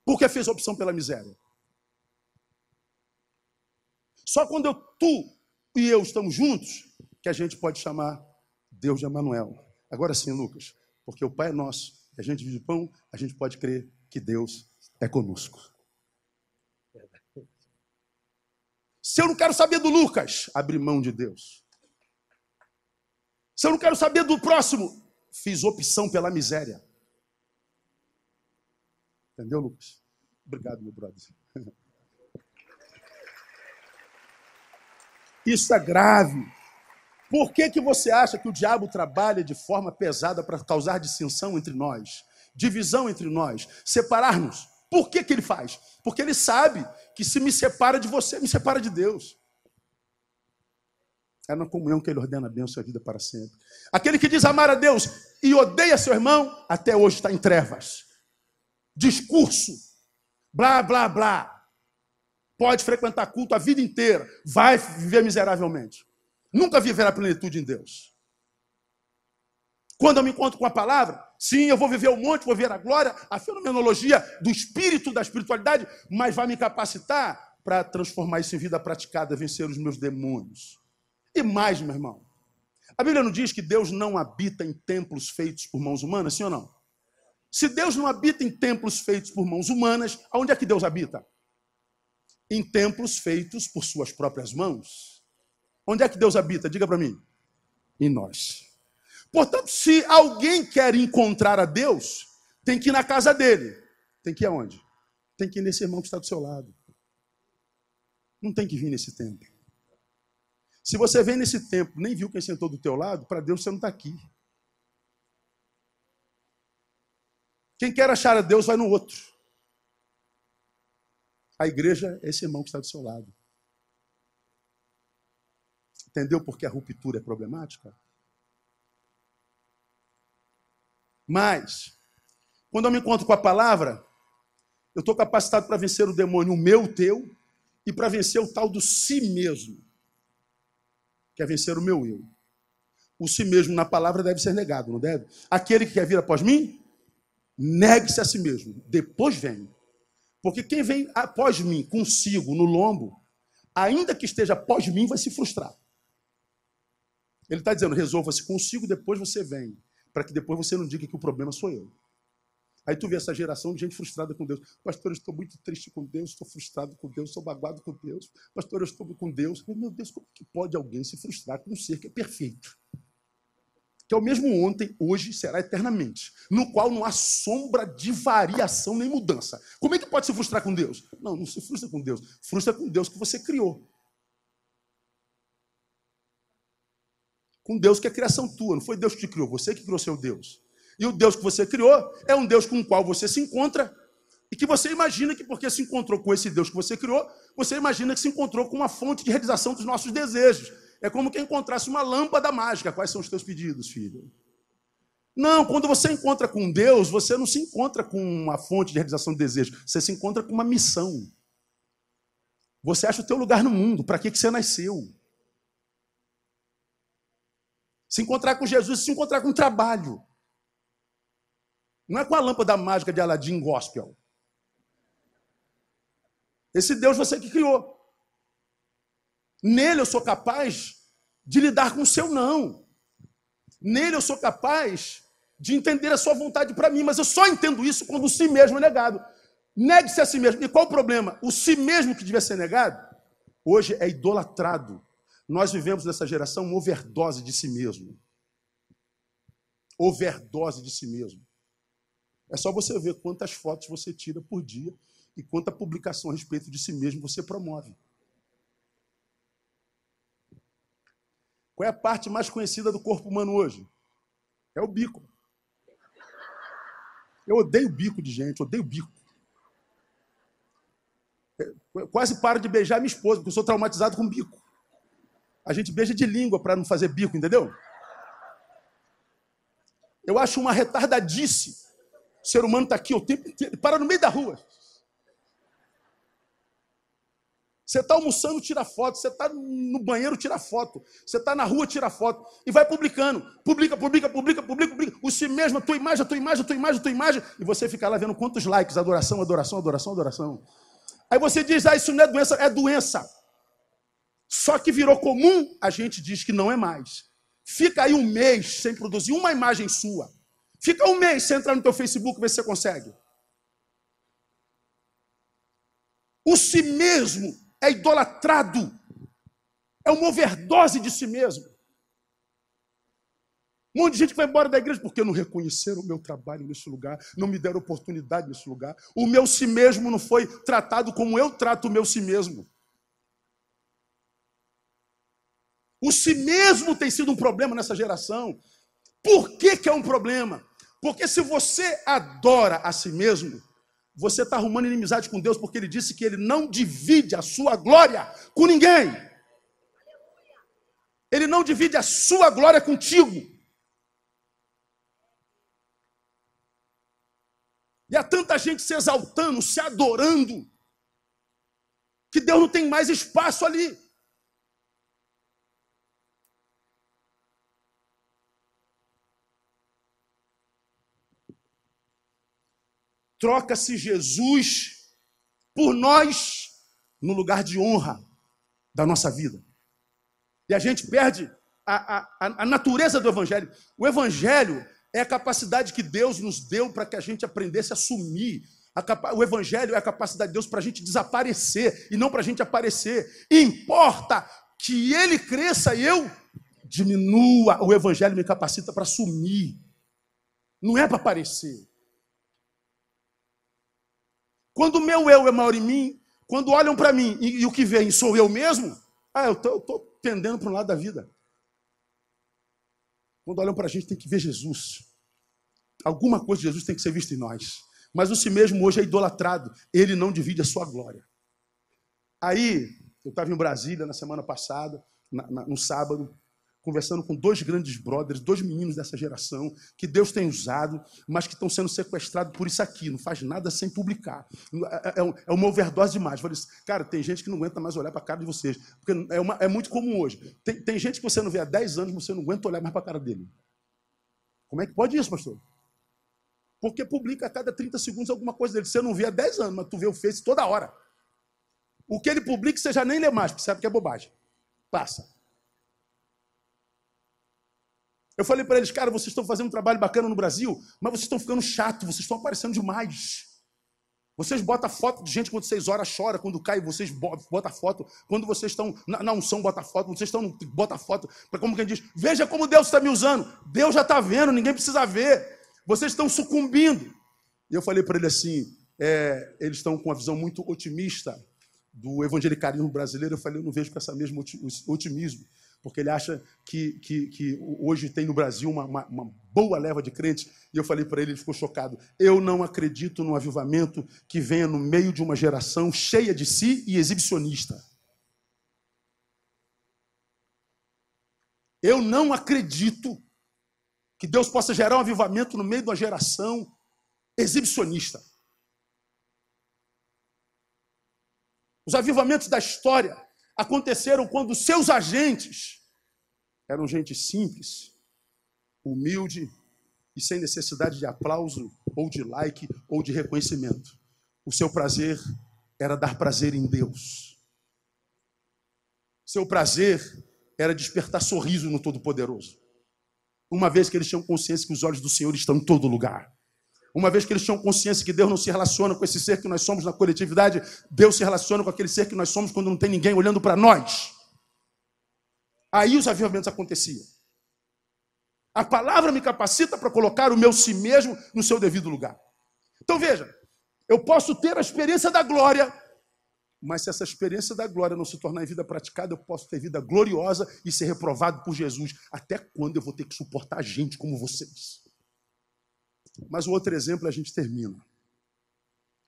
Porque fez opção pela miséria. Só quando eu, tu e eu estamos juntos, que a gente pode chamar Deus de Emanuel. Agora sim, Lucas, porque o Pai é nosso, a gente vive pão, a gente pode crer que Deus é conosco. Se eu não quero saber do Lucas, abri mão de Deus. Se eu não quero saber do próximo, fiz opção pela miséria. Entendeu, Lucas? Obrigado, meu brother. [laughs] Isso é grave. Por que, que você acha que o diabo trabalha de forma pesada para causar dissensão entre nós? Divisão entre nós, separar-nos. Por que, que ele faz? Porque ele sabe que se me separa de você, me separa de Deus. É na comunhão que ele ordena a bênção e a vida para sempre. Aquele que diz amar a Deus e odeia seu irmão, até hoje está em trevas. Discurso, blá, blá, blá. Pode frequentar culto a vida inteira, vai viver miseravelmente. Nunca viverá plenitude em Deus. Quando eu me encontro com a palavra, sim, eu vou viver o monte, vou ver a glória, a fenomenologia do espírito, da espiritualidade, mas vai me capacitar para transformar isso em vida praticada, vencer os meus demônios. E mais, meu irmão, a Bíblia não diz que Deus não habita em templos feitos por mãos humanas, sim ou não? Se Deus não habita em templos feitos por mãos humanas, aonde é que Deus habita? Em templos feitos por suas próprias mãos. Onde é que Deus habita? Diga para mim. Em nós. Portanto, se alguém quer encontrar a Deus, tem que ir na casa dele. Tem que ir aonde? Tem que ir nesse irmão que está do seu lado. Não tem que vir nesse templo. Se você vem nesse templo, nem viu quem sentou do teu lado, para Deus você não está aqui. Quem quer achar a Deus vai no outro. A igreja é esse irmão que está do seu lado. Entendeu por que a ruptura é problemática? Mas, quando eu me encontro com a palavra, eu estou capacitado para vencer o demônio, o meu, o teu, e para vencer o tal do si mesmo, que é vencer o meu eu. O si mesmo na palavra deve ser negado, não deve? Aquele que quer vir após mim, negue-se a si mesmo, depois vem. Porque quem vem após mim, consigo, no lombo, ainda que esteja após mim, vai se frustrar. Ele está dizendo: resolva-se consigo, depois você vem para que depois você não diga que o problema sou eu. Aí tu vê essa geração de gente frustrada com Deus. Pastor, eu estou muito triste com Deus, estou frustrado com Deus, estou magoado com Deus. Pastor, eu estou com Deus. Meu Deus, como que pode alguém se frustrar com um ser que é perfeito? Que é o mesmo ontem, hoje será eternamente, no qual não há sombra de variação nem mudança. Como é que pode se frustrar com Deus? Não, não se frustra com Deus. Frustra com Deus que você criou. Com Deus que é criação tua, não foi Deus que te criou, você que criou seu Deus. E o Deus que você criou é um Deus com o qual você se encontra e que você imagina que porque se encontrou com esse Deus que você criou, você imagina que se encontrou com uma fonte de realização dos nossos desejos. É como quem encontrasse uma lâmpada mágica. Quais são os teus pedidos, filho? Não, quando você encontra com Deus, você não se encontra com uma fonte de realização de desejo, você se encontra com uma missão. Você acha o teu lugar no mundo, para que, que você nasceu? Se encontrar com Jesus, se encontrar com trabalho. Não é com a lâmpada mágica de Aladim gospel. Esse Deus você que criou. Nele eu sou capaz de lidar com o seu não. Nele eu sou capaz de entender a sua vontade para mim, mas eu só entendo isso quando o si mesmo é negado. Negue-se a si mesmo. E qual o problema? O si mesmo que devia ser negado, hoje é idolatrado nós vivemos nessa geração uma overdose de si mesmo. Overdose de si mesmo. É só você ver quantas fotos você tira por dia e quanta publicação a respeito de si mesmo você promove. Qual é a parte mais conhecida do corpo humano hoje? É o bico. Eu odeio bico de gente, odeio bico. Eu quase paro de beijar minha esposa, porque eu sou traumatizado com bico. A gente beija de língua para não fazer bico, entendeu? Eu acho uma retardadice. O ser humano está aqui o tempo inteiro, para no meio da rua. Você está almoçando, tira foto. Você está no banheiro, tira foto. Você está na rua, tira foto. E vai publicando. Publica, publica, publica, publica, publica. O si mesmo, a tua imagem, a tua imagem, a tua imagem, a tua imagem. E você fica lá vendo quantos likes. Adoração, adoração, adoração, adoração. Aí você diz, ah, isso não é doença. É doença. Só que virou comum, a gente diz que não é mais. Fica aí um mês sem produzir uma imagem sua. Fica um mês sem entrar no teu Facebook ver se você consegue. O si mesmo é idolatrado. É uma overdose de si mesmo. Um monte de gente que vai embora da igreja porque não reconheceram o meu trabalho nesse lugar, não me deram oportunidade nesse lugar. O meu si mesmo não foi tratado como eu trato o meu si mesmo. O si mesmo tem sido um problema nessa geração. Por que, que é um problema? Porque se você adora a si mesmo, você está arrumando inimizade com Deus, porque ele disse que ele não divide a sua glória com ninguém. Ele não divide a sua glória contigo. E há tanta gente se exaltando, se adorando, que Deus não tem mais espaço ali. Troca-se Jesus por nós no lugar de honra da nossa vida. E a gente perde a, a, a natureza do Evangelho. O Evangelho é a capacidade que Deus nos deu para que a gente aprendesse a assumir. O Evangelho é a capacidade de Deus para a gente desaparecer e não para a gente aparecer. Importa que Ele cresça e eu diminua. O Evangelho me capacita para assumir. Não é para aparecer. Quando o meu eu é maior em mim, quando olham para mim e, e, o que vem sou eu mesmo, ah, eu estou pendendo para um lado da vida. Quando olham para a gente, tem que ver Jesus. Alguma coisa de Jesus tem que ser vista em nós. Mas o si mesmo hoje é idolatrado. Ele não divide a sua glória. Aí, eu estava em Brasília na semana passada, na, na, no sábado, conversando com dois grandes brothers, dois meninos dessa geração, que Deus tem usado, mas que estão sendo sequestrados por isso aqui, não faz nada sem publicar. É, é, é uma overdose demais. Falei, assim, cara, tem gente que não aguenta mais olhar para a cara de vocês, porque é, uma, é muito comum hoje. Tem, tem, gente que você não vê há 10 anos, você não aguenta olhar mais para a cara dele. Como é que pode isso, pastor? Porque publica a cada 30 segundos alguma coisa dele. Você não vê há 10 anos, mas tu vê o Face toda hora. O que ele publica, você já nem lê mais, porque sabe que é bobagem. Passa. Eu falei para eles, cara, vocês estão fazendo um trabalho bacana no Brasil, mas vocês estão ficando chato, vocês estão aparecendo demais. Vocês botam foto de gente quando seis horas chora, quando cai, vocês botam foto. Quando vocês estão na, na unção, bota foto. Vocês estão bota foto. Para como quem diz, veja como Deus está me usando. Deus já está vendo, ninguém precisa ver. Vocês estão sucumbindo. E eu falei para ele assim, é, eles estão com uma visão muito otimista do evangelicalismo brasileiro. Eu falei, eu não vejo com essa mesmo otimismo porque ele acha que, que, que hoje tem no Brasil uma, uma, uma boa leva de crentes. E eu falei para ele, ele ficou chocado. Eu não acredito no avivamento que venha no meio de uma geração cheia de si e exibicionista. Eu não acredito que Deus possa gerar um avivamento no meio de uma geração exibicionista. Os avivamentos da história aconteceram quando seus agentes eram gente simples, humilde e sem necessidade de aplauso ou de like ou de reconhecimento. O seu prazer era dar prazer em Deus. Seu prazer era despertar sorriso no Todo-Poderoso. Uma vez que eles tinham consciência que os olhos do Senhor estão em todo lugar. Uma vez que eles tinham consciência que Deus não se relaciona com esse ser que nós somos na coletividade, Deus se relaciona com aquele ser que nós somos quando não tem ninguém olhando para nós. Aí os avivamentos aconteciam. A palavra me capacita para colocar o meu si mesmo no seu devido lugar. Então veja, eu posso ter a experiência da glória, mas se essa experiência da glória não se tornar em vida praticada, eu posso ter vida gloriosa e ser reprovado por Jesus. Até quando eu vou ter que suportar gente como vocês? Mas o outro exemplo a gente termina.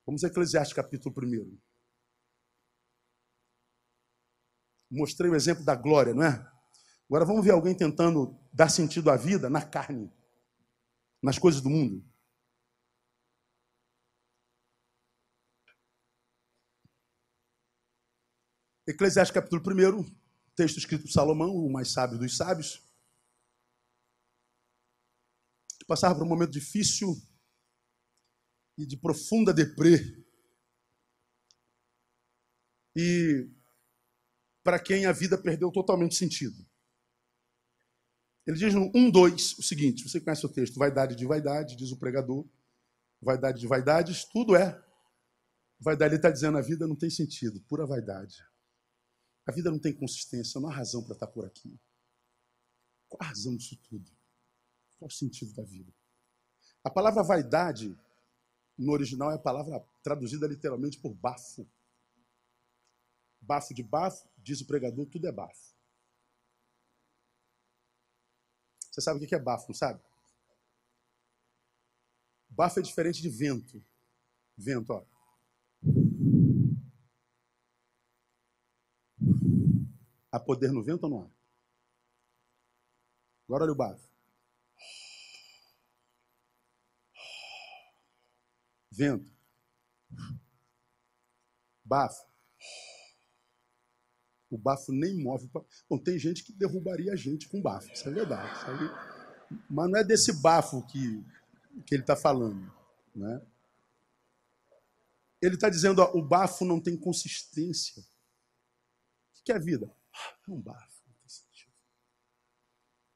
Vamos a Eclesiastes capítulo 1. Mostrei o exemplo da glória, não é? Agora vamos ver alguém tentando dar sentido à vida na carne, nas coisas do mundo. Eclesiastes capítulo 1, texto escrito por Salomão, o mais sábio dos sábios. passava por um momento difícil e de profunda deprê. E para quem a vida perdeu totalmente sentido. Ele diz no 1, 2 o seguinte: você conhece o texto, vaidade de vaidade, diz o pregador, vaidade de vaidades, tudo é. Vaidade, ele está dizendo, a vida não tem sentido, pura vaidade. A vida não tem consistência, não há razão para estar por aqui. Qual a razão disso tudo? Qual o sentido da vida? A palavra vaidade, no original, é a palavra traduzida literalmente por bafo. Bafo de bafo, diz o pregador, tudo é bafo. Você sabe o que é bafo, não sabe? Bafo é diferente de vento. Vento, ó. Há poder no vento ou não há? Agora olha o bafo. vento, bafo. O bafo nem move. Bom, tem gente que derrubaria a gente com bafo, isso é verdade. Mas não é desse bafo que, que ele está falando. Né? Ele está dizendo: ó, o bafo não tem consistência. O que é a vida? É um bafo.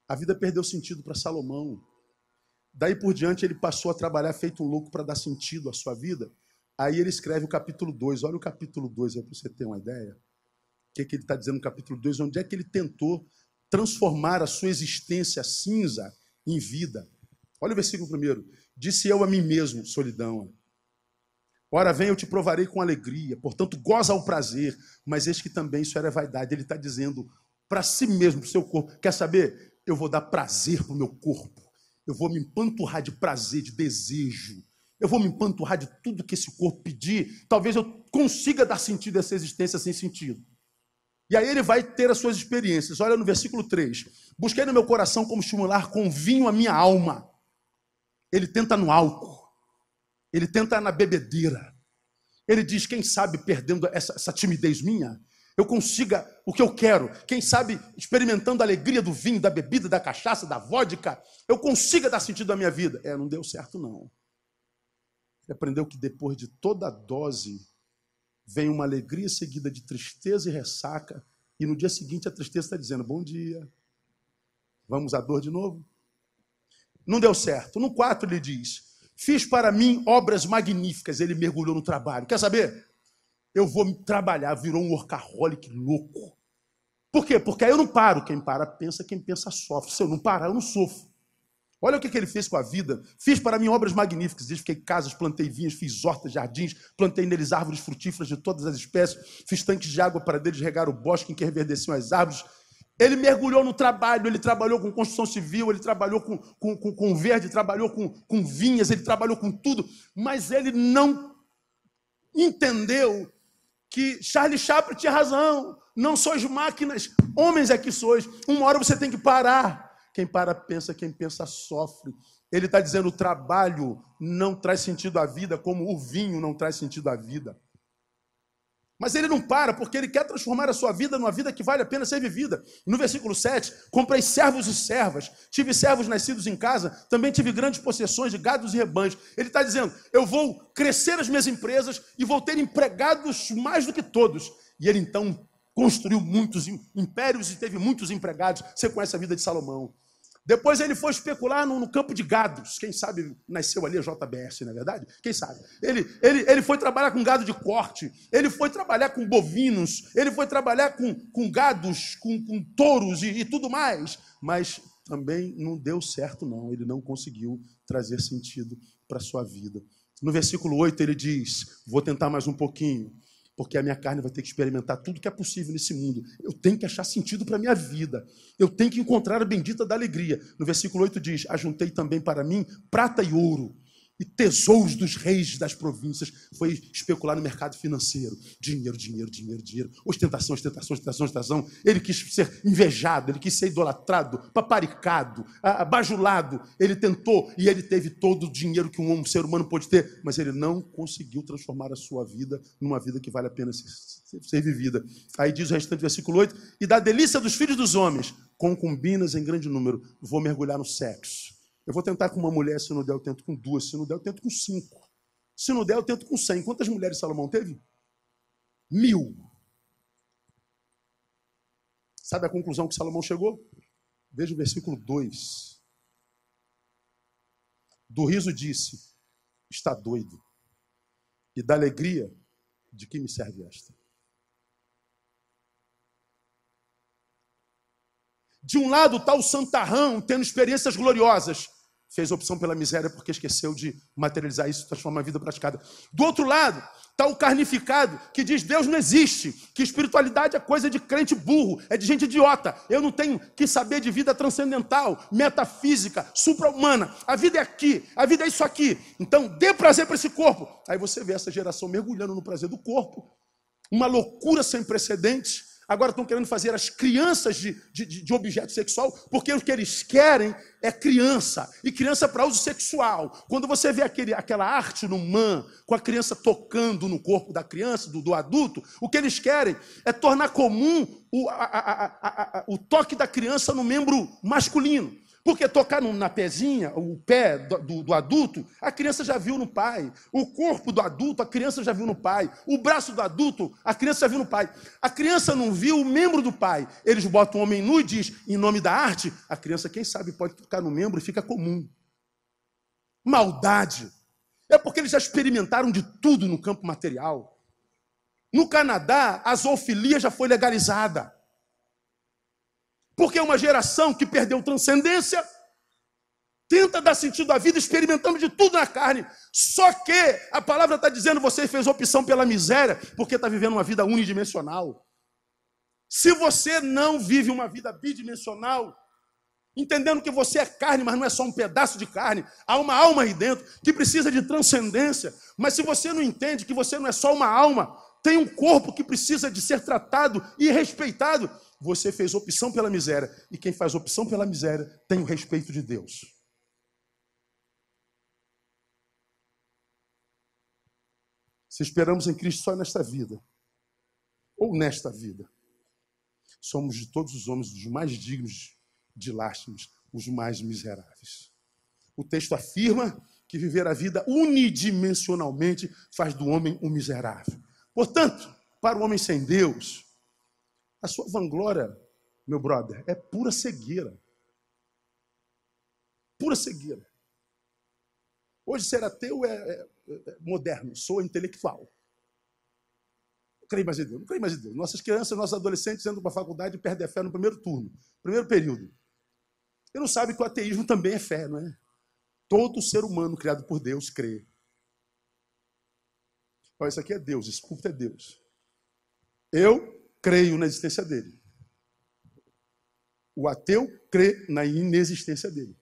A vida perdeu sentido para Salomão. Daí por diante ele passou a trabalhar feito um louco para dar sentido à sua vida. Aí ele escreve o capítulo 2. Olha o capítulo 2 aí para você ter uma ideia. O que, é que ele está dizendo no capítulo 2? Onde é que ele tentou transformar a sua existência cinza em vida? Olha o versículo primeiro. Disse eu a mim mesmo, solidão. Ora, vem, eu te provarei com alegria. Portanto, goza o prazer. Mas eis que também isso era vaidade. Ele está dizendo para si mesmo, para o seu corpo. Quer saber? Eu vou dar prazer para o meu corpo. Eu vou me empanturrar de prazer, de desejo. Eu vou me empanturrar de tudo que esse corpo pedir. Talvez eu consiga dar sentido a essa existência sem sentido. E aí ele vai ter as suas experiências. Olha no versículo 3. Busquei no meu coração como estimular com vinho a minha alma. Ele tenta no álcool. Ele tenta na bebedeira. Ele diz: quem sabe perdendo essa, essa timidez minha, eu consiga o que eu quero. Quem sabe, experimentando a alegria do vinho, da bebida, da cachaça, da vodka, eu consiga dar sentido à minha vida. É, não deu certo, não. Ele aprendeu que depois de toda dose, vem uma alegria seguida de tristeza e ressaca, e no dia seguinte a tristeza está dizendo: Bom dia, vamos à dor de novo? Não deu certo. No 4 ele diz: Fiz para mim obras magníficas. Ele mergulhou no trabalho. Quer saber? eu vou trabalhar, virou um workaholic louco. Por quê? Porque aí eu não paro. Quem para pensa, quem pensa sofre. Se eu não parar, eu não sofro. Olha o que, que ele fez com a vida. Fiz para mim obras magníficas. Edifiquei casas, plantei vinhos, fiz hortas, jardins, plantei neles árvores frutíferas de todas as espécies, fiz tanques de água para deles regar o bosque em que reverdeciam as árvores. Ele mergulhou no trabalho, ele trabalhou com construção civil, ele trabalhou com, com, com, com verde, trabalhou com, com vinhas, ele trabalhou com tudo, mas ele não entendeu que Charlie Chaplin tinha razão. Não sois máquinas, homens é que sois. Uma hora você tem que parar. Quem para pensa, quem pensa sofre. Ele está dizendo: o trabalho não traz sentido à vida, como o vinho não traz sentido à vida. Mas ele não para, porque ele quer transformar a sua vida numa vida que vale a pena ser vivida. No versículo 7, comprei servos e servas, tive servos nascidos em casa, também tive grandes possessões de gados e rebanhos. Ele está dizendo: eu vou crescer as minhas empresas e vou ter empregados mais do que todos. E ele então construiu muitos impérios e teve muitos empregados. Você conhece a vida de Salomão. Depois ele foi especular no, no, campo de gados. Quem sabe nasceu ali a JBS, não é verdade? Quem sabe? Ele, ele, ele foi trabalhar com gado de corte, ele foi trabalhar com bovinos, ele foi trabalhar com, com gados, com, com touros e, e tudo mais. Mas também não deu certo, não. Ele não conseguiu trazer sentido para a sua vida. No versículo 8 ele diz: Vou tentar mais um pouquinho porque a minha carne vai ter que experimentar tudo que é possível nesse mundo. Eu tenho que achar sentido para a minha vida. Eu tenho que encontrar a bendita da alegria. No versículo 8 diz: Ajuntei também para mim prata e ouro e tesouros dos reis das províncias. Foi especular no mercado financeiro. Dinheiro, dinheiro, dinheiro, dinheiro. Ostentação, ostentação, ostentação, ostentação. Ele quis ser invejado, ele quis ser idolatrado, paparicado, bajulado. Ele tentou e ele teve todo o dinheiro que um ser humano pode ter, mas ele não conseguiu transformar a sua vida numa vida que vale a pena ser, ser, vivida. Aí diz o restante do versículo 8: E da delícia dos filhos dos homens, concubinas em grande número, vou mergulhar no sexo eu vou tentar com uma mulher, se não der, eu tento com duas, se não der, eu tento com cinco. Se não der, eu tento com cem. Quantas mulheres Salomão teve? Mil. Sabe a conclusão que Salomão chegou? Veja o versículo 2. Do riso disse: Está doido. E da alegria, de que me serve esta? De um lado está o santarrão tendo experiências gloriosas. Fez opção pela miséria porque esqueceu de materializar isso, transformar a vida praticada. Do outro lado está o carnificado que diz Deus não existe, que espiritualidade é coisa de crente burro, é de gente idiota. Eu não tenho que saber de vida transcendental, metafísica, supra-humana. A vida é aqui, a vida é isso aqui. Então dê prazer para esse corpo. Aí você vê essa geração mergulhando no prazer do corpo, uma loucura sem precedentes Agora estão querendo fazer as crianças de, de, de, objeto sexual, porque o que eles querem é criança, e criança para uso sexual. Quando você vê aquele, aquela arte no man, com a criança tocando no corpo da criança, do, do adulto, o que eles querem é tornar comum o, a, a, a, o toque da criança no membro masculino. Porque tocar na pezinha, o pé do, do, adulto, a criança já viu no pai. O corpo do adulto, a criança já viu no pai. O braço do adulto, a criança já viu no pai. A criança não viu o membro do pai. Eles botam o homem nu e diz, em nome da arte, a criança, quem sabe, pode tocar no membro e fica comum. Maldade. É porque eles já experimentaram de tudo no campo material. No Canadá, a zoofilia já foi legalizada. Porque é uma geração que perdeu transcendência, tenta dar sentido à vida experimentando de tudo na carne. Só que a palavra está dizendo você fez opção pela miséria, porque está vivendo uma vida unidimensional. Se você não vive uma vida bidimensional, entendendo que você é carne, mas não é só um pedaço de carne, há uma alma aí dentro que precisa de transcendência. Mas se você não entende que você não é só uma alma, tem um corpo que precisa de ser tratado e respeitado, você fez opção pela miséria. E quem faz opção pela miséria tem o respeito de Deus. Se esperamos em Cristo só nesta vida, ou nesta vida, somos de todos os homens os mais dignos de lástimas, os mais miseráveis. O texto afirma que viver a vida unidimensionalmente faz do homem um miserável. Portanto, para o homem sem Deus, a sua vanglória, meu brother, é pura cegueira. Pura cegueira. Hoje ser ateu é, é, é moderno, sou intelectual. Não creio mais em Deus, não creio mais em Deus. Nossas crianças, nossos adolescentes entram para a faculdade e perdem a fé no primeiro turno, primeiro período. E não sabe que o ateísmo também é fé, não é? Todo ser humano criado por Deus crê. Olha, isso aqui é Deus, esse culto é Deus. Eu creio na existência dele. O ateu crê na inexistência dele.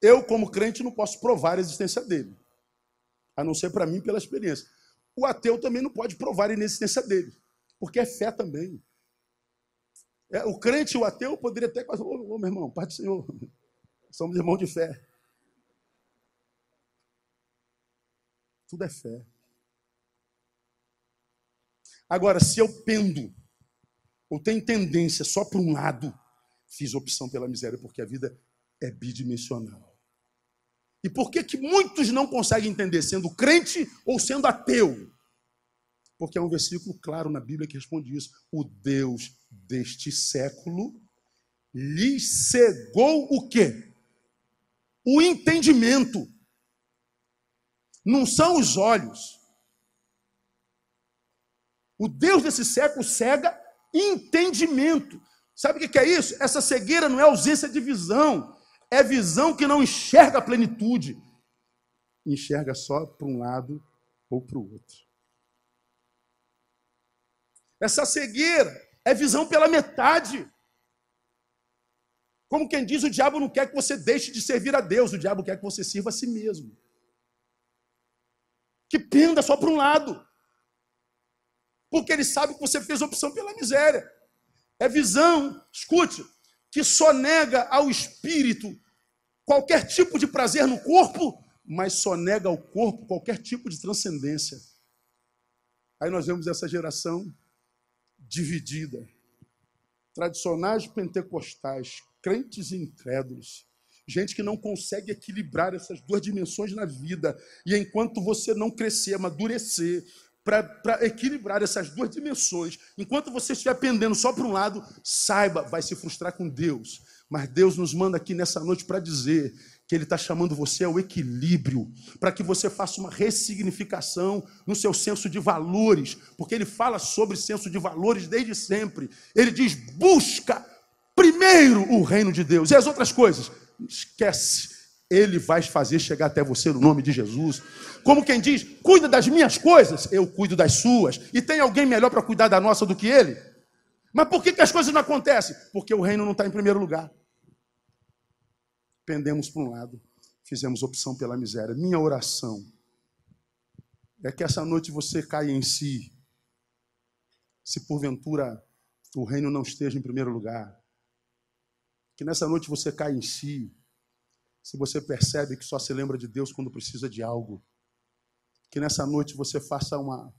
Eu, como crente, não posso provar a existência dele, a não ser para mim pela experiência. O ateu também não pode provar a inexistência dele, porque é fé também. É, o crente e o ateu poderia até quase, ô, ô meu irmão, Pai do Senhor, [laughs] somos irmãos de fé. Tudo é fé. Agora, se eu pendo, ou tenho tendência só para um lado, fiz opção pela miséria, porque a vida é bidimensional. E por que, que muitos não conseguem entender, sendo crente ou sendo ateu? Porque é um versículo claro na Bíblia que responde isso. O Deus deste século lhe cegou o quê? O entendimento. Não são os olhos. O Deus desse século cega entendimento. Sabe o que é isso? Essa cegueira não é ausência de visão, é visão que não enxerga a plenitude, enxerga só para um lado ou para o outro. Essa cegueira é visão pela metade. Como quem diz, o diabo não quer que você deixe de servir a Deus, o diabo quer que você sirva a si mesmo. Que penda só para um lado porque ele sabe que você fez opção pela miséria. É visão, escute, que só nega ao espírito qualquer tipo de prazer no corpo, mas só nega ao corpo qualquer tipo de transcendência. Aí nós vemos essa geração dividida. Tradicionais pentecostais, crentes e incrédulos. Gente que não consegue equilibrar essas duas dimensões na vida. E enquanto você não crescer, amadurecer, para equilibrar essas duas dimensões. Enquanto você estiver pendendo só para um lado, saiba, vai se frustrar com Deus. Mas Deus nos manda aqui nessa noite para dizer que Ele está chamando você ao equilíbrio, para que você faça uma ressignificação no seu senso de valores, porque Ele fala sobre senso de valores desde sempre. Ele diz: busca primeiro o reino de Deus, e as outras coisas, esquece ele vai fazer chegar até você no nome de Jesus. Como quem diz, cuida das minhas coisas, eu cuido das suas. E tem alguém melhor para cuidar da nossa do que ele? Mas por que, que as coisas não acontecem? Porque o reino não está em primeiro lugar. Pendemos para um lado, fizemos opção pela miséria. Minha oração é que essa noite você caia em si. Se porventura o reino não esteja em primeiro lugar. Que nessa noite você caia em si se você percebe que só se lembra de Deus quando precisa de algo, que nessa noite você faça uma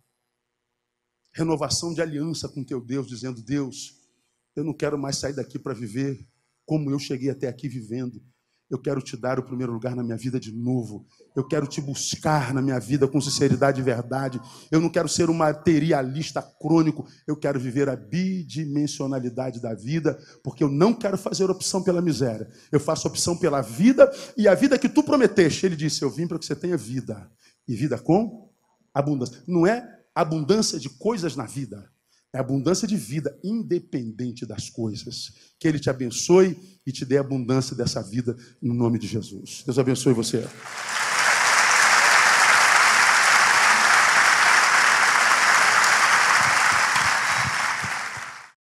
renovação de aliança com teu Deus, dizendo: Deus, eu não quero mais sair daqui para viver como eu cheguei até aqui vivendo. Eu quero te dar o primeiro lugar na minha vida de novo. Eu quero te buscar na minha vida com sinceridade e verdade. Eu não quero ser um materialista crônico. Eu quero viver a bidimensionalidade da vida, porque eu não quero fazer opção pela miséria. Eu faço opção pela vida e a vida que tu prometeste. Ele disse: Eu vim para que você tenha vida e vida com abundância. Não é abundância de coisas na vida, é abundância de vida, independente das coisas. Que Ele te abençoe e te dê abundância dessa vida, no nome de Jesus. Deus abençoe você.